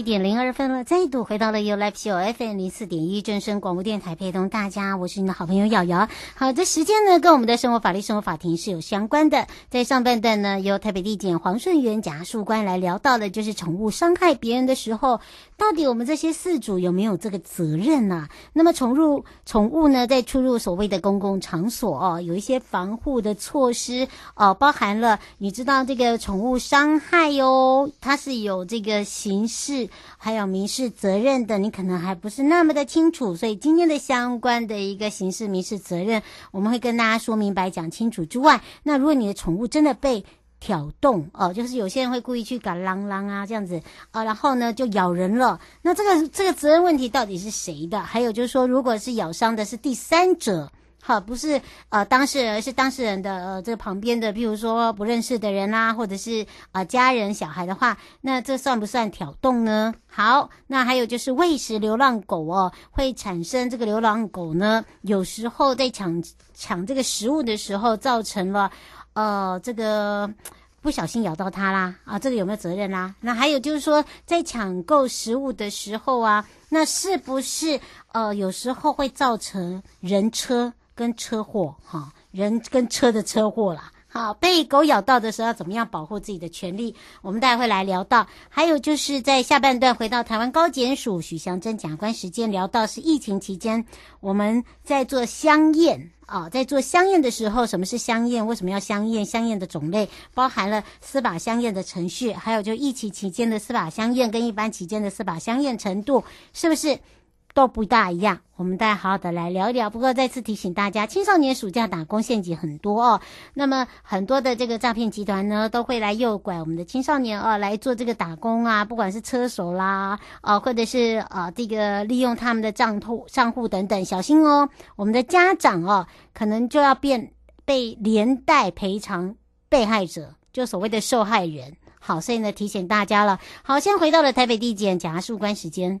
一点零二分了，再度回到了 You Live Show FM 零四点一正声广播电台，陪同大家，我是你的好朋友瑶瑶。好，这时间呢，跟我们的生活法律生活法庭是有相关的。在上半段呢，由台北地检黄顺元检察官来聊到的，就是宠物伤害别人的时候，到底我们这些饲主有没有这个责任呢、啊？那么宠物宠物呢，在出入所谓的公共场所哦，有一些防护的措施哦，包含了你知道这个宠物伤害哟、哦，它是有这个。刑事还有民事责任的，你可能还不是那么的清楚，所以今天的相关的一个刑事民事责任，我们会跟大家说明白、讲清楚之外，那如果你的宠物真的被挑动哦，就是有些人会故意去搞啷啷啊这样子啊，然后呢就咬人了，那这个这个责任问题到底是谁的？还有就是说，如果是咬伤的是第三者。好，不是呃当事人，是当事人的呃这旁边的，譬如说不认识的人啦、或者是啊、呃、家人小孩的话，那这算不算挑动呢？好，那还有就是喂食流浪狗哦，会产生这个流浪狗呢，有时候在抢抢这个食物的时候，造成了呃这个不小心咬到它啦啊，这个有没有责任啦？那还有就是说，在抢购食物的时候啊，那是不是呃有时候会造成人车？跟车祸哈，人跟车的车祸啦，好，被狗咬到的时候要怎么样保护自己的权利？我们待会来聊到。还有就是在下半段回到台湾高检署许祥珍检察官时间聊到是疫情期间我们在做香验啊，在做香验的时候，什么是香验？为什么要香验？香验的种类包含了司法香验的程序，还有就疫情期间的司法香验跟一般期间的司法香验程度，是不是？都不大一样，我们大家好好的来聊一聊。不过再次提醒大家，青少年暑假打工陷阱很多哦。那么很多的这个诈骗集团呢，都会来诱拐我们的青少年哦，来做这个打工啊，不管是车手啦，啊、或者是啊、呃、这个利用他们的账户账户等等，小心哦。我们的家长哦，可能就要变被连带赔偿被害者，就所谓的受害人。好，所以呢提醒大家了。好，先回到了台北地检检察事务官时间。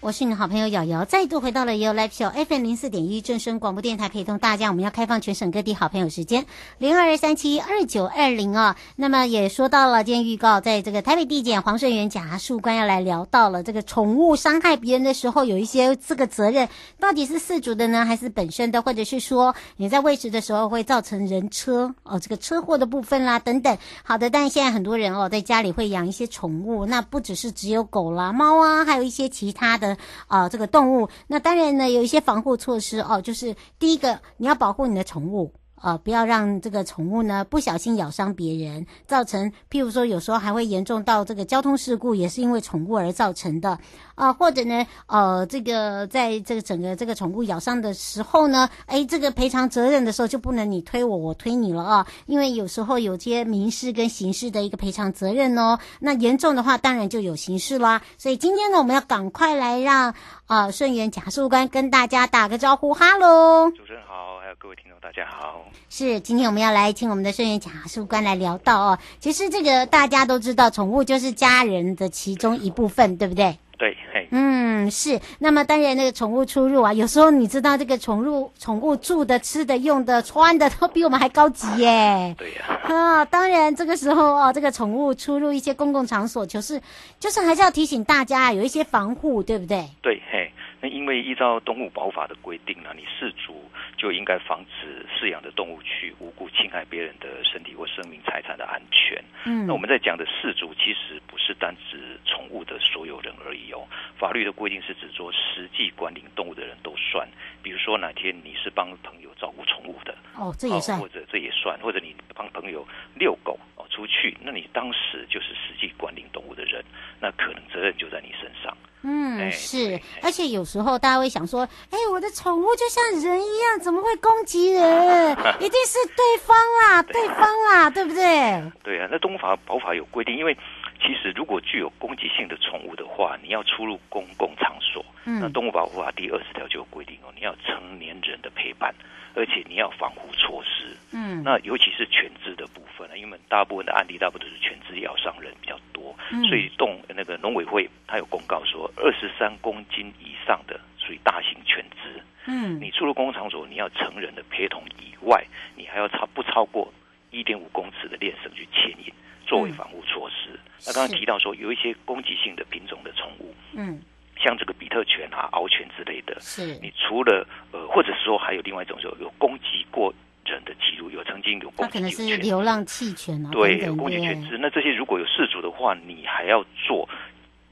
我是你的好朋友瑶瑶，再度回到了 You Live Show FM 零四点一正声广播电台，陪同大家。我们要开放全省各地好朋友时间零二三七二九二零啊。那么也说到了，今天预告，在这个台北地检黄顺元检察官要来聊到了这个宠物伤害别人的时候，有一些这个责任到底是饲主的呢，还是本身的，或者是说你在喂食的时候会造成人车哦这个车祸的部分啦等等。好的，但现在很多人哦在家里会养一些宠物，那不只是只有狗啦、猫啊，还有一些其他的。啊、这个动物，那当然呢，有一些防护措施哦，就是第一个，你要保护你的宠物。呃，不要让这个宠物呢不小心咬伤别人，造成譬如说有时候还会严重到这个交通事故，也是因为宠物而造成的啊、或者呢，呃，这个在这个整个这个宠物咬伤的时候呢，哎，这个赔偿责任的时候就不能你推我，我推你了啊，因为有时候有些民事跟刑事的一个赔偿责任哦。那严重的话，当然就有刑事啦。所以今天呢，我们要赶快来让啊顺源甲事务官跟大家打个招呼，哈喽，主持人好，还有各位听众大家好。是，今天我们要来请我们的顺源甲事务官来聊到哦。其实这个大家都知道，宠物就是家人的其中一部分，对不对？对，嘿，嗯，是。那么当然，那个宠物出入啊，有时候你知道，这个宠物宠物住的、吃的、用的、穿的，都比我们还高级耶。对呀。啊，当然，这个时候哦，这个宠物出入一些公共场所，就是就是还是要提醒大家有一些防护，对不对？对，嘿。那因为依照动物保法的规定呢，你饲主就应该防止饲养的动物去无故侵害别人的身体或生命财产的安全。嗯，那我们在讲的饲主其实不是单指宠物的所有人而已哦。法律的规定是指说实际管理动物的人都算。比如说哪天你是帮朋友照顾宠物的哦，这也算，或者这也算，或者你帮朋友遛狗哦出去，那你当时就是实际管理动物的人，那可能责任就在你是，而且有时候大家会想说，哎，我的宠物就像人一样，怎么会攻击人？一定是对方啦，对，对方啦，对不对？对啊，那动物法保法有规定，因为其实如果具有攻击性的宠物的话，你要出入公共场所，嗯，那动物保护法第二十条就有规定哦，你要成年人的陪伴。而且你要防护措施，嗯，那尤其是犬只的部分呢，因为大部分的案例大部分都是犬只咬伤人比较所以动那个农委会他有公告说，二十三公斤以上的属于大型犬只，嗯，你出入公共场所，你要成人的陪同以外，你还要超不超过一点五公尺的链绳去牵引，作为防护措施。嗯，那刚刚提到说有一些攻击性的品种的宠物，嗯。像这个比特犬啊、獒犬之类的，是。你除了呃，或者说还有另外一种，就有攻击过人的记录，有曾经有攻击，它可能是流浪弃犬啊，对，有攻击犬只。那这些如果有事主的话，你还要做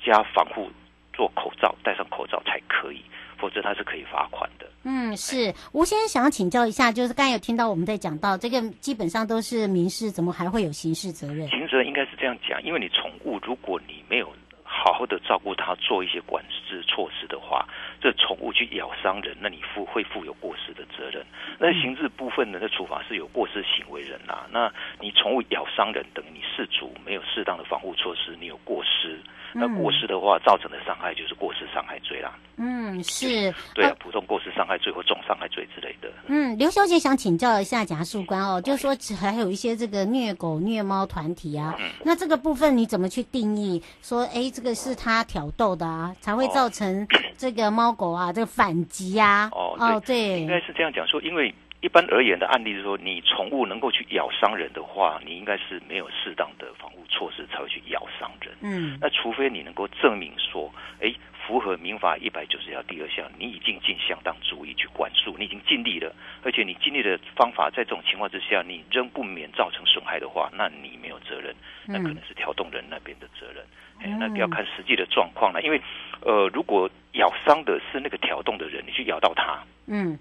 加防护，做口罩，戴上口罩才可以，否则它是可以罚款的。嗯，是。吴先生想要请教一下，就是刚才有听到我们在讲到这个，基本上都是民事，怎么还会有刑事责任？刑事责任应该是这样讲，因为你宠物，如果你没有。好好的照顾它，做一些管制措施的话，这宠物去咬伤人，那你负会负有过失的责任。那刑事部分的那处罚是有过失行为人啊，那你宠物咬伤人，等于你事主没有适当的防护措施，你有过失。那过失的话，造成的伤害就是过失伤害罪啦。嗯，是。对啊，普通过失伤害罪或重伤害罪之类的。嗯，刘小姐想请教一下贾树官哦，就是说还有一些这个虐狗虐猫团体啊，嗯，那这个部分你怎么去定义？说，哎，这个是他挑逗的啊，才会造成这个猫狗啊这个反击啊。哦，哦，对，应该是这样讲说，因为。一般而言的案例是说，你宠物能够去咬伤人的话，你应该是没有适当的防护措施才会去咬伤人。嗯，那除非你能够证明说，哎，符合民法一百九十条第二项，你已经尽相当注意去管束，你已经尽力了，而且你尽力的方法，在这种情况之下，你仍不免造成损害的话，那你没有责任，那可能是挑动人那边的责任。哎，那要看实际的状况了，因为，呃，如果咬伤的是那个挑动的人，你去咬到他，嗯。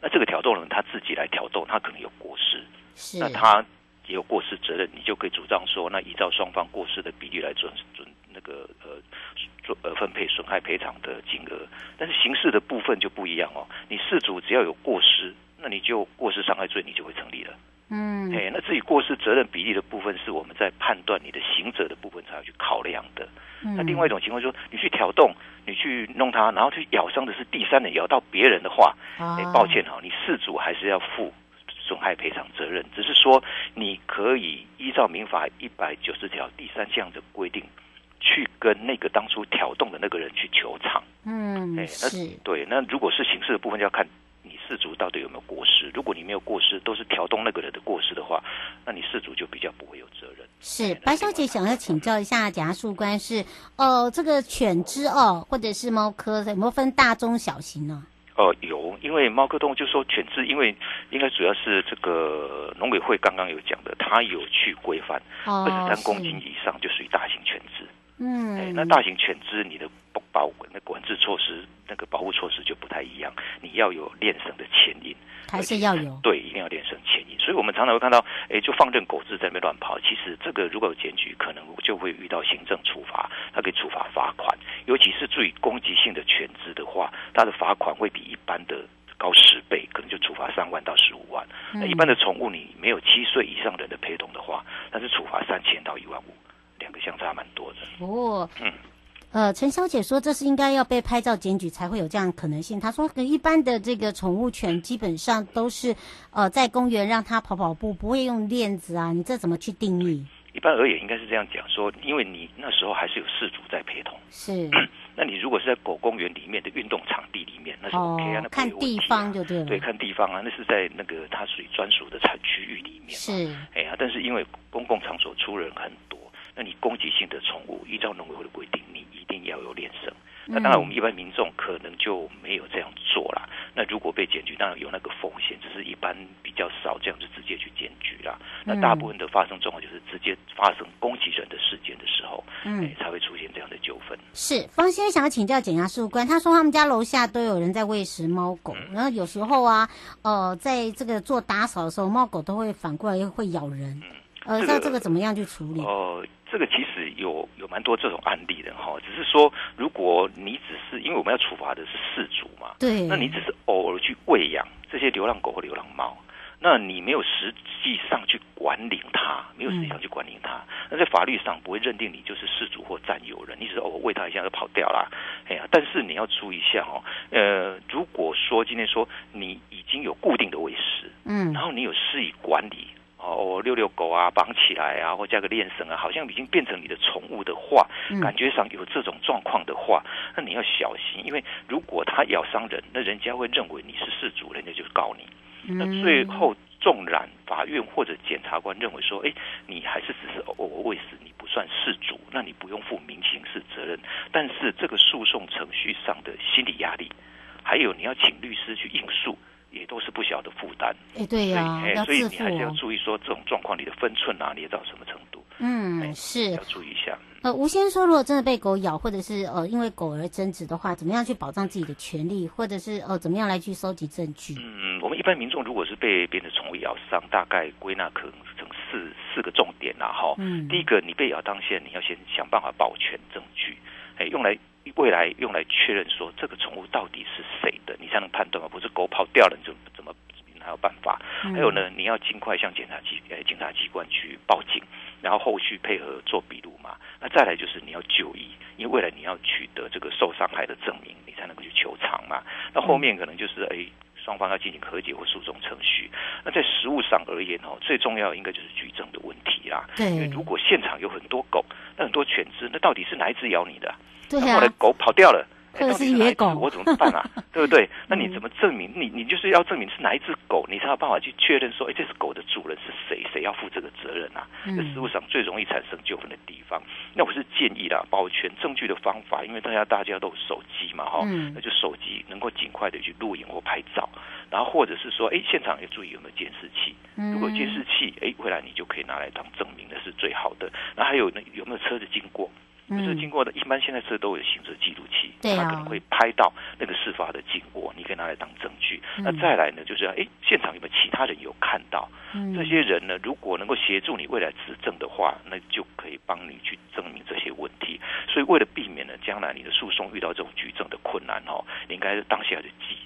那这个挑逗人他自己来挑逗，他可能有过失，那他也有过失责任，你就可以主张说，那依照双方过失的比例来准准那个呃做呃分配损害赔偿的金额。但是刑事的部分就不一样哦，你事主只要有过失，那你就过失伤害罪你就会成立了。嗯，嘿，那至于过失责任比例的部分，是我们在判断你的刑责的部分才要去考量的。嗯、那另外一种情况，说你去挑动，你去弄它，然后去咬伤的是第三人，咬到别人的话，哎、啊，抱歉哈，你事主还是要负损害赔偿责任。只是说你可以依照民法一百九十条第三项的规定，去跟那个当初挑动的那个人去求偿。嗯，哎，那是对。那如果是刑事的部分，就要看。饲主到底有没有过失？如果你没有过失，都是挑动那个人的过失的话，那你事主就比较不会有责任。是白小姐想要请教一下甲事官是，呃，这个犬只哦，或者是猫科，有没有分大中小型呢？哦、呃，有，因为猫科动物就说犬只，因为应该主要是这个农委会刚刚有讲的，它有去规范，二十三公斤以上就属于大型犬只。嗯、欸，那大型犬只你的保保那管制措施，那个保护措施就不太一样。你要有链绳的牵引，还是要有？对，一定要链绳牵引。所以我们常常会看到，哎，就放任狗子在那边乱跑。其实这个如果有检举，可能就会遇到行政处罚，它可以处罚罚款。尤其是注意攻击性的犬只的话，它的罚款会比一般的高十倍，可能就处罚三万到十五万。那一般的宠物，你没有七岁以上人的陪同的话，那是处罚三千到一万五，两个相差蛮多的。哦，嗯。呃，陈小姐说，这是应该要被拍照检举才会有这样可能性。她说，一般的这个宠物犬基本上都是呃在公园让它跑跑步，不会用链子啊。你这怎么去定义？一般而言，应该是这样讲说，因为你那时候还是有饲主在陪同。是。那你如果是在狗公园里面的运动场地里面，那是 OK 啊，哦、那看地方就对了。对，看地方啊，那是在那个它属于专属的产区域里面。是。哎呀，但是因为公共场所出人很多。那你攻击性的宠物，依照农委会的规定，你一定要有链绳。那当然，我们一般民众可能就没有这样做啦。那如果被检举，当然有那个风险，只是一般比较少这样子直接去检举啦。那大部分的发生状况就是直接发生攻击人的事件的时候，嗯、欸，才会出现这样的纠纷。是方先生想要请教检察事务官，他说他们家楼下都有人在喂食猫狗，嗯、然后有时候啊，呃，在这个做打扫的时候，猫狗都会反过来会咬人。嗯，呃，那这个怎么样去处理？呃这个其实有有蛮多这种案例的哈，只是说，如果你只是因为我们要处罚的是事主嘛，对，那你只是偶尔去喂养这些流浪狗或流浪猫，那你没有实际上去管理它，没有实际上去管理它，嗯、那在法律上不会认定你就是事主或占有人，你只是偶尔喂它一下就跑掉了，哎呀，但是你要注意一下哦，呃，如果说今天说你已经有固定的喂食，嗯，然后你有施以管理。哦，遛遛狗啊，绑起来啊，或加个链绳啊，好像已经变成你的宠物的话，嗯、感觉上有这种状况的话，那你要小心，因为如果它咬伤人，那人家会认为你是事主，人家就告你。嗯、那最后纵然法院或者检察官认为说，哎，你还是只是偶尔喂食，你不算事主，那你不用负民刑事责任。但是这个诉讼程序上的心理压力，还有你要请律师去应诉。也都是不小的负担，哎，对呀、啊，所以你还是要注意说这种状况，你的分寸拿捏到什么程度？嗯，是要注意一下。呃，吴先生说，如果真的被狗咬，或者是呃因为狗而争执的话，怎么样去保障自己的权利，或者是呃怎么样来去收集证据？嗯，我们一般民众如果是被别人的宠物咬伤，大概归纳可能成四四个重点啦，哈。嗯。第一个，你被咬当下，你要先想办法保全证据，哎，用来。未来用来确认说这个宠物到底是谁的，你才能判断嘛？不是狗跑掉了，你就怎么哪有办法？嗯、还有呢，你要尽快向检察机呃警察机关去报警，然后后续配合做笔录嘛。那再来就是你要就医，因为未来你要取得这个受伤害的证明，你才能够去求偿嘛。那后面可能就是哎双方要进行和解或诉讼程序。那在实务上而言哦，最重要应该就是举证的问题啦。对，因为如果现场有很多狗，那很多犬只，那到底是哪一只咬你的？对啊，然后呢，狗跑掉了，或者是野狗，我怎么办啊？对不对？那你怎么证明？你你就是要证明是哪一只狗，你才有办法去确认说，哎，这是狗的主人是谁？谁要负这个责任啊？这实务上最容易产生纠纷的地方。那我是建议啦，保全证据的方法，因为大家大家都有手机嘛，哈，那就手机能够尽快的去录影或拍照，然后或者是说，哎，现场要注意有没有监视器。如果监视器，哎，回来你就可以拿来当证明，那是最好的。那还有呢，有没有车子经过？就是经过的，一般现在是都有行车记录器，它可能会拍到那个事发的经过，你可以拿来当证据。那再来呢，就是哎，现场有没有其他人有看到？这些人呢，如果能够协助你未来指证的话，那就可以帮你去证明这些问题。所以为了避免呢，将来你的诉讼遇到这种举证的困难哦，你应该是当下就记。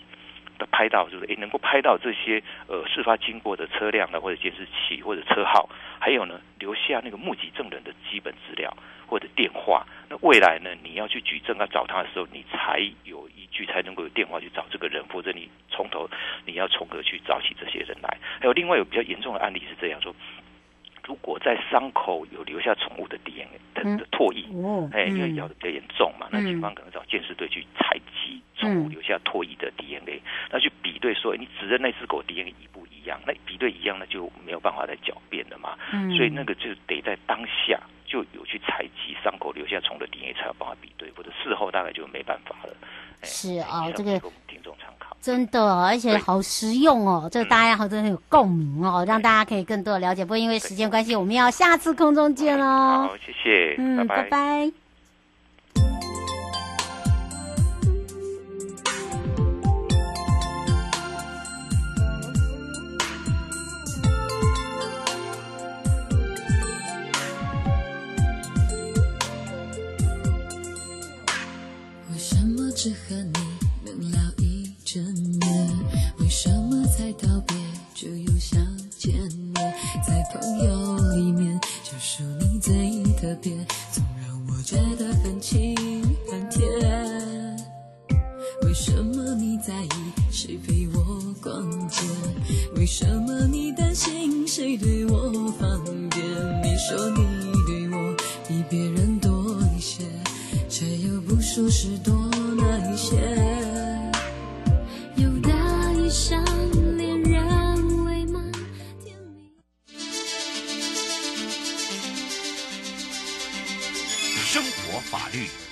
拍到就是诶，能够拍到这些呃事发经过的车辆呢，或者监视器或者车号，还有呢留下那个目击证人的基本资料或者电话。那未来呢，你要去举证啊找他的时候，你才有依据，才能够有电话去找这个人，或者你从头你要从何去找起这些人来？还有另外有比较严重的案例是这样说。如果在伤口有留下宠物的 DNA 的的唾液，哎、嗯，因为咬的比较严重嘛，嗯、那警方可能找鉴识队去采集宠物留下唾液的 DNA，嗯、那去比对说，你指认那只狗 DNA 一不一样？那比对一样，那就没有办法再狡辩了嘛。嗯、所以那个就得在当下就有去采集伤口留下虫的 DNA 才有办法比对，或者事后大概就没办法了。是啊，这个听众参考。真的，而且好实用哦，对这个大家好真的很有共鸣哦，让大家可以更多的了解。不过因为时间关系，我们要下次空中见喽。好，谢谢，嗯，拜拜。拜拜。只和你能聊一整夜，为什么才道别就又想见面？在朋友里面，就属你最特别，总让我觉得很亲很甜。为什么你在意谁陪我逛街？为什么你担心谁对我方便？你说你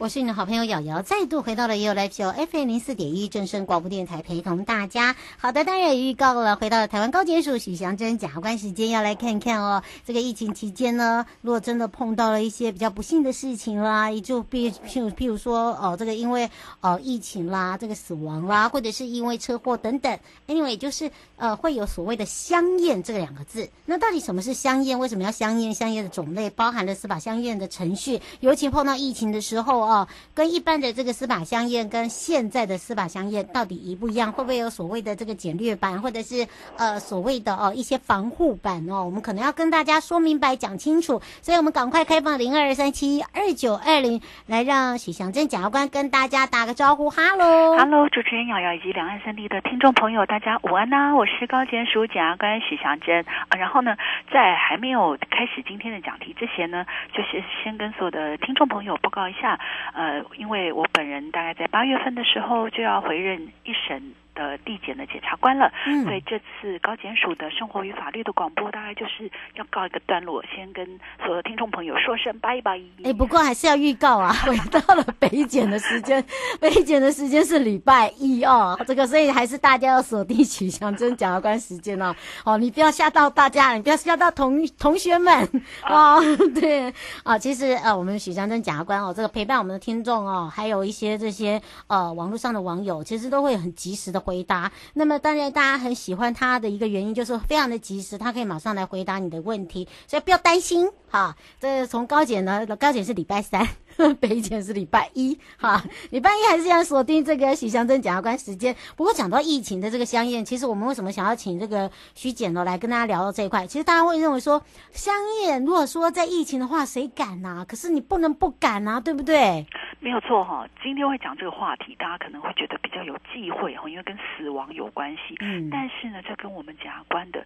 我是你的好朋友瑶瑶，再度回到了 ufofm 零四点一正声广播电台，陪同大家。好的，当然也预告了，回到了台湾高检署许祥珍检察官时间，要来看看哦，这个疫情期间呢，如果真的碰到了一些比较不幸的事情啦，也就比譬如譬如说哦，这个因为哦疫情啦，这个死亡啦，或者是因为车祸等等，anyway，就是呃会有所谓的香艳这两个字。那到底什么是香艳？为什么要香艳？香艳的种类包含了司法香艳的程序，尤其碰到疫情的时候哦。哦，跟一般的这个司法相验跟现在的司法相验到底一不一样？会不会有所谓的这个简略版，或者是呃所谓的哦一些防护版哦？我们可能要跟大家说明白、讲清楚，所以我们赶快开放零二三七二九二零来让许祥珍检察官跟大家打个招呼，哈喽，哈喽，主持人瑶瑶以及两岸三地的听众朋友，大家午安呐！我是高检署检察官许祥珍。然后呢，在还没有开始今天的讲题之前呢，就是先跟所有的听众朋友报告一下。呃，因为我本人大概在八月份的时候就要回任一审的地检的检察官了，嗯，所以这次高检署的生活与法律的广播大概就是要告一个段落，先跟所有的听众朋友说声拜拜。哎，不过还是要预告啊，回到了北检的时间，北检的时间是礼拜一哦，这个所以还是大家要锁定许祥珍检察官时间哦，哦，你不要吓到大家，你不要吓到同同学们。哦，对。啊，其实呃，我们许祥珍检察官哦，这个陪伴我们的听众哦，还有一些这些呃网络上的网友，其实都会很及时的。回答，那么当然大家很喜欢他的一个原因就是非常的及时，他可以马上来回答你的问题，所以不要担心哈。这从高姐呢，高姐是礼拜三。北检是礼拜一，哈，礼拜一还是要锁定这个许祥珍检察官时间。不过讲到疫情的这个香艳，其实我们为什么想要请这个徐检呢来跟大家聊到这一块？其实大家会认为说，香艳如果说在疫情的话，谁敢呐？可是你不能不敢呐，对不对？没有错哈。今天会讲这个话题，大家可能会觉得比较有忌讳哈，因为跟死亡有关系。嗯，但是呢，这跟我们检察官的。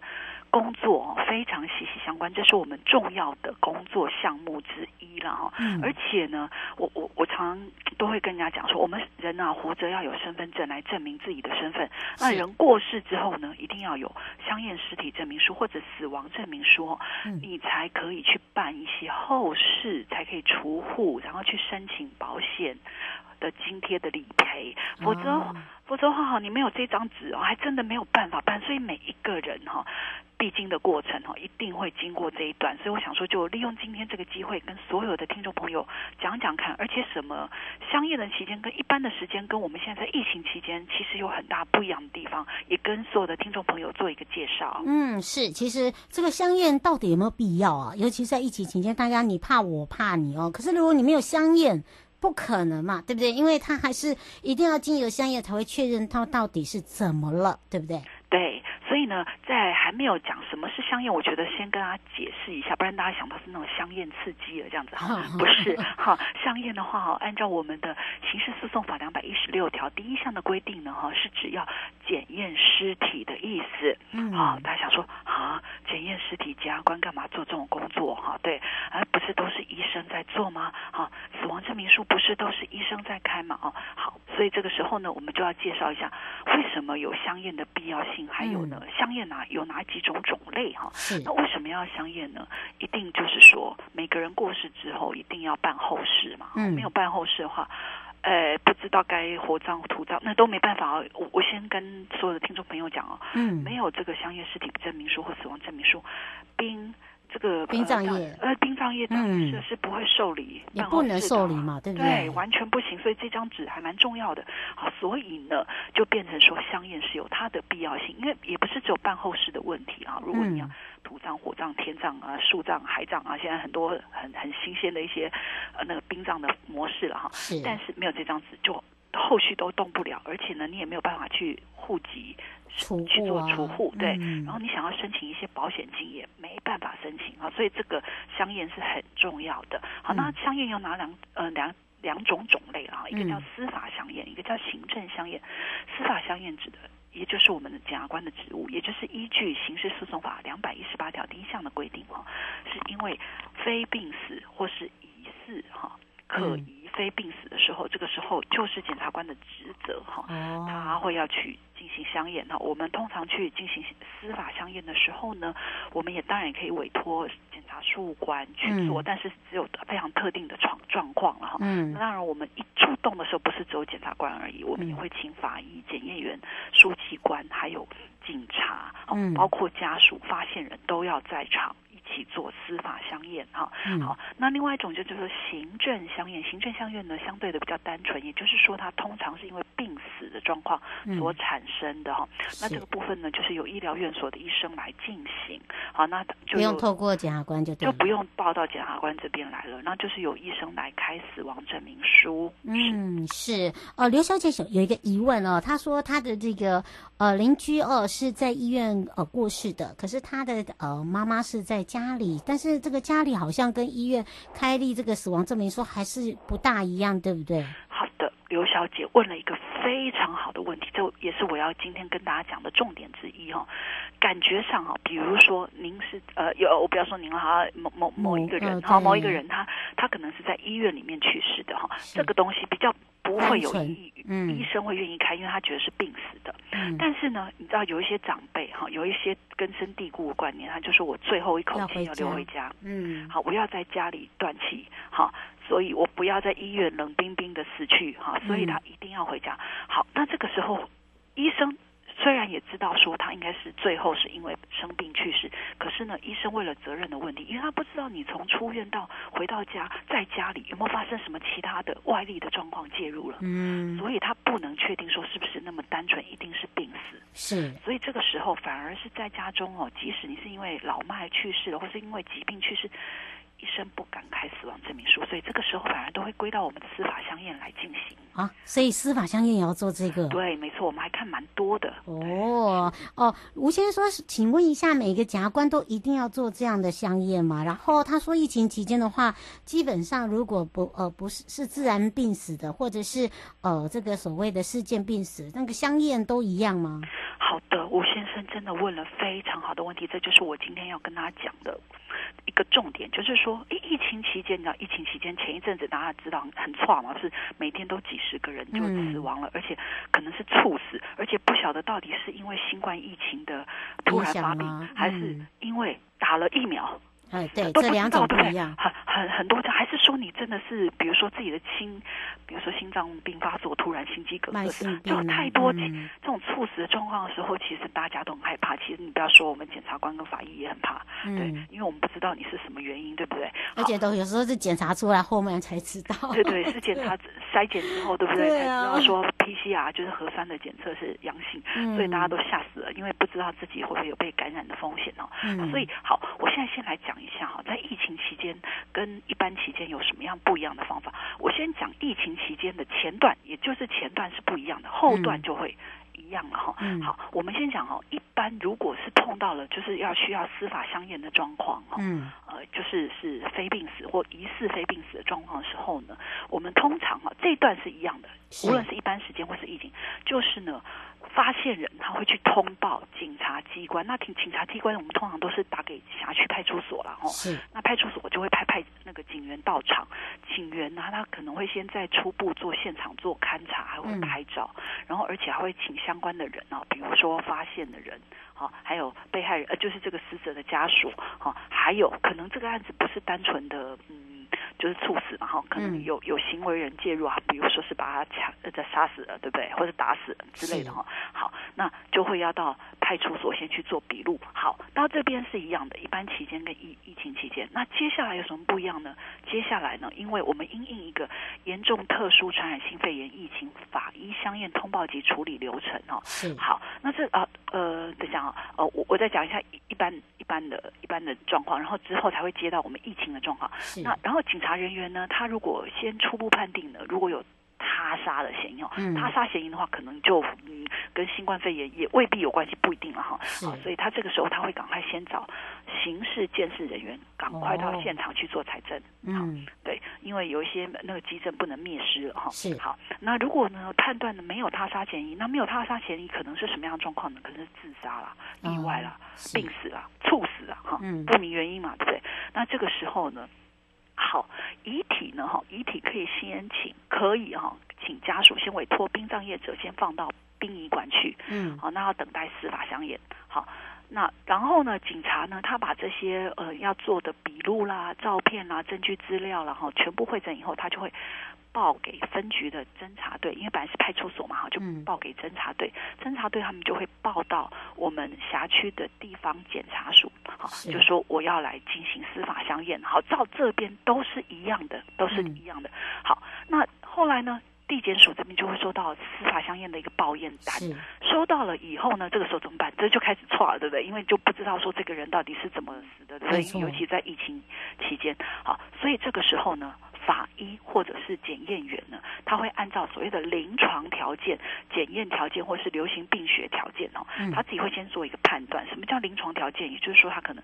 工作非常息息相关，这是我们重要的工作项目之一了哈。嗯。而且呢，我我我常常都会跟人家讲说，我们人啊活着要有身份证来证明自己的身份。那人过世之后呢，一定要有相验尸体证明书或者死亡证明书，嗯，你才可以去办一些后事，才可以除户，然后去申请保险的津贴的理赔。否则，哦，否则的话哈，你没有这张纸哦，还真的没有办法办。所以每一个人哈。必经的过程哈，一定会经过这一段，所以我想说，就利用今天这个机会，跟所有的听众朋友讲讲看，而且什么相验的期间跟一般的时间，跟我们现在在疫情期间，其实有很大不一样的地方，也跟所有的听众朋友做一个介绍。嗯，是，其实这个相验到底有没有必要啊？尤其在疫情期间，大家你怕我怕你哦，可是如果你没有相验，不可能嘛，对不对？因为他还是一定要经由相验才会确认他到底是怎么了，对不对？对。所以呢，在还没有讲什么是香艳，我觉得先跟大家解释一下，不然大家想到是那种香艳刺激的这样子哈，不是哈。香艳的话哈，按照我们的刑事诉讼法两百一十六条第一项的规定呢哈，是只要检验尸体的意思。嗯，啊，大家想说啊，检验尸体检察官干嘛做这种工作哈？对，而不是都是医生在做吗？哈，死亡证明书不是都是医生在开吗？哦，好，所以这个时候呢，我们就要介绍一下为什么有相验的必要性，还有呢。相验哪有哪几种种类哈？那为什么要香验呢？一定就是说，每个人过世之后一定要办后事嘛。嗯，没有办后事的话，呃，不知道该火葬土葬，那都没办法。我我先跟所有的听众朋友讲哦，嗯，没有这个相约尸体证明书或死亡证明书，殡这个殡葬业，呃，殡葬业当然是是不会受理，也不能受理嘛，对不对？对，完全不行。所以这张纸还蛮重要的。好，所以呢，就变成说香艳是有它的必要性，因为也不是只有办后事的问题啊。如果你要土葬、火葬、天葬啊、树葬、海葬啊，现在很多很很新鲜的一些呃那个殡葬的模式了哈。是。但是没有这张纸，就后续都动不了，而且呢，你也没有办法去户籍。除去做储户，对，嗯、然后你想要申请一些保险金也没办法申请啊，所以这个香烟是很重要的。好，那香烟有哪两呃两两种种类啊？一个叫司法香艳，一个叫行政香烟。司法香烟指的也就是我们的检察官的职务，也就是依据刑事诉讼法两百一十八条第一项的规定啊，是因为非病死或是疑似哈可疑非病死的时候，这个时候就是检察官的职责哈，他会要去。进行相验哈，我们通常去进行司法相验的时候呢，我们也当然也可以委托检察事务官去做，嗯、但是只有非常特定的状状况了哈。嗯，当然我们一出动的时候，不是只有检察官而已，我们也会请法医、检验员、书记官，还有警察，嗯，包括家属、发现人都要在场。做司法相验哈，嗯、好，那另外一种就叫做行政相验。行政相验呢，相对的比较单纯，也就是说，它通常是因为病死的状况所产生的哈。嗯、那这个部分呢，就是由医疗院所的医生来进行。好，那就不用透过检察官就对就不用报到检察官这边来了，那就是由医生来开死亡证明书。嗯，是哦。刘小姐有有一个疑问哦，她说她的这个呃邻居哦是在医院呃过世的，可是她的呃妈妈是在。家里，但是这个家里好像跟医院开立这个死亡证明书还是不大一样，对不对？刘小姐问了一个非常好的问题，这也是我要今天跟大家讲的重点之一哈。感觉上哈，比如说您是呃有，我不要说您了哈，某某某一个人哈，某一个人他他可能是在医院里面去世的哈，这个东西比较。不会有医，嗯，医生会愿意开，因为他觉得是病死的。嗯，但是呢，你知道有一些长辈哈，有一些根深蒂固的观念，他就说我最后一口气要留回家，嗯，好，我要在家里断气，好，所以我不要在医院冷冰冰的死去，哈，所以他一定要回家。好，那这个时候医生。虽然也知道说他应该是最后是因为生病去世，可是呢，医生为了责任的问题，因为他不知道你从出院到回到家，在家里有没有发生什么其他的外力的状况介入了，嗯，所以他不能确定说是不是那么单纯，一定是病死，是，所以这个时候反而是在家中哦，即使你是因为老迈去世了，或是因为疾病去世。医生不敢开死亡证明书，所以这个时候反而都会归到我们的司法香验来进行啊。所以司法香验也要做这个？对，没错，我们还看蛮多的。哦哦，吴先生说，请问一下，每个检察官都一定要做这样的香验吗？然后他说，疫情期间的话，基本上如果不呃不是是自然病死的，或者是呃这个所谓的事件病死，那个香验都一样吗？好的，吴先生真的问了非常好的问题，这就是我今天要跟他讲的。一个重点就是说，疫疫情期间，你知道，疫情期间前一阵子大家知道很错嘛，是每天都几十个人就死亡了，嗯、而且可能是猝死，而且不晓得到底是因为新冠疫情的突然发病，嗯、还是因为打了疫苗。哎，对，这两种不一样，很很很多，还是说你真的是，比如说自己的心，比如说心脏病发作，突然心肌梗塞，就太多这种猝死的状况的时候，其实大家都很害怕。其实你不要说，我们检察官跟法医也很怕，对，因为我们不知道你是什么原因，对不对？而且都有时候是检查出来后面才知道，对对，是检查 筛检之后，对不对？才知道说 PCR 就是核酸的检测是阳性，所以大家都吓死了，因为不知道自己会不会有被感染的风险哦。所以好，我现在先来讲。一下哈，在疫情期间跟一般期间有什么样不一样的方法？我先讲疫情期间的前段，也就是前段是不一样的，后段就会一样了哈。嗯、好，我们先讲哈，一般如果是碰到了就是要需要司法相验的状况哈，嗯，呃，就是是非病死或疑似非病死的状况的时候呢，我们通常哈这一段是一样的，无论是一般时间或是疫情，就是呢。发现人他会去通报警察机关，那警警察机关我们通常都是打给辖区派出所了哦。是。那派出所就会派派那个警员到场，警员呢他可能会先在初步做现场做勘查，还会拍照，嗯、然后而且还会请相关的人哦，比如说发现的人，好，还有被害人呃就是这个死者的家属，好，还有可能这个案子不是单纯的嗯。就是猝死嘛，哈，可能有有行为人介入啊，比如说是把他抢呃，再杀死了，对不对？或者打死了之类的哈。好，那就会要到派出所先去做笔录。好，到这边是一样的，一般期间跟疫疫情期间。那接下来有什么不一样呢？接下来呢，因为我们因应一个严重特殊传染性肺炎疫情法医相验通报及处理流程哦。是。好，那这啊呃，等一下啊，呃，我我再讲一下一般一般的一般的状况，然后之后才会接到我们疫情的状况。那然后警察人员呢，他如果先初步判定呢，如果有。他杀的嫌疑哦，他杀嫌疑的话，可能就嗯跟新冠肺炎也未必有关系，不一定了哈。好，所以他这个时候他会赶快先找刑事鉴识人员，赶快到现场去做采证。嗯，对，因为有一些那个迹证不能灭失了哈。是好，那如果呢判断呢没有他杀嫌疑，那没有他杀嫌疑，可能是什么样的状况呢？可能是自杀啦、意外啦、病死啦、猝死啦哈，不明原因嘛，对不对？那这个时候呢？好，遗体呢？哈，遗体可以先请，可以哈，请家属先委托殡葬业者先放到殡仪馆去。嗯，好，那要等待司法相验。好，那然后呢，警察呢，他把这些呃要做的笔录啦、照片啦、证据资料啦，哈，全部汇整以后，他就会。报给分局的侦查队，因为本来是派出所嘛，哈，就报给侦查队。侦查队他们就会报到我们辖区的地方检察署，好，就说我要来进行司法相验。好，照这边都是一样的，都是一样的。好，那后来呢，地检署这边就会收到司法相验的一个报验单，收到了以后呢，这个时候怎么办？这就开始错了，对不对？因为就不知道说这个人到底是怎么死的，对不对？尤其在疫情期间，好，所以这个时候呢。法医或者是检验员呢，他会按照所谓的临床条件、检验条件或是流行病学条件哦，他自己会先做一个判断。什么叫临床条件？也就是说，他可能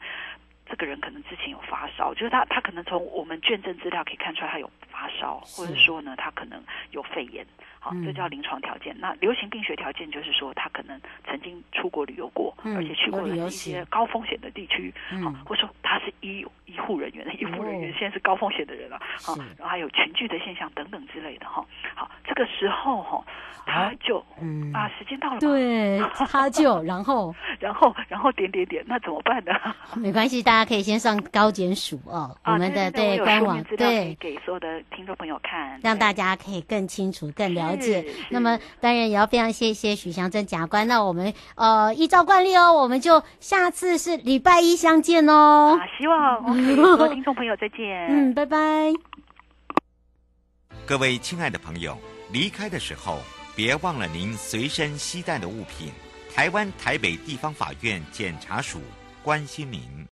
这个人可能之前有发烧，就是他他可能从我们卷证资料可以看出来他有发烧，或者说呢，他可能有肺炎。好，这叫临床条件。那流行病学条件就是说，他可能曾经出国旅游过，而且去过了一些高风险的地区。好，或者说他是医医护人员，医护人员现在是高风险的人了。好，然后还有群聚的现象等等之类的哈。好，这个时候哈，他就嗯啊，时间到了，对，他就 然后然后然后点点点，那怎么办呢？没关系，大家可以先上高检署哦，我们的对官网对，给所有的听众朋友看，让大家可以更清楚、更了解。那么当然也要非常谢谢许祥珍检察官。那我们呃依照惯例哦，我们就下次是礼拜一相见哦。啊，希望 各位听众朋友再见。嗯，拜拜。各位亲爱的朋友，离开的时候别忘了您随身携带的物品。台湾台北地方法院检察署关心您。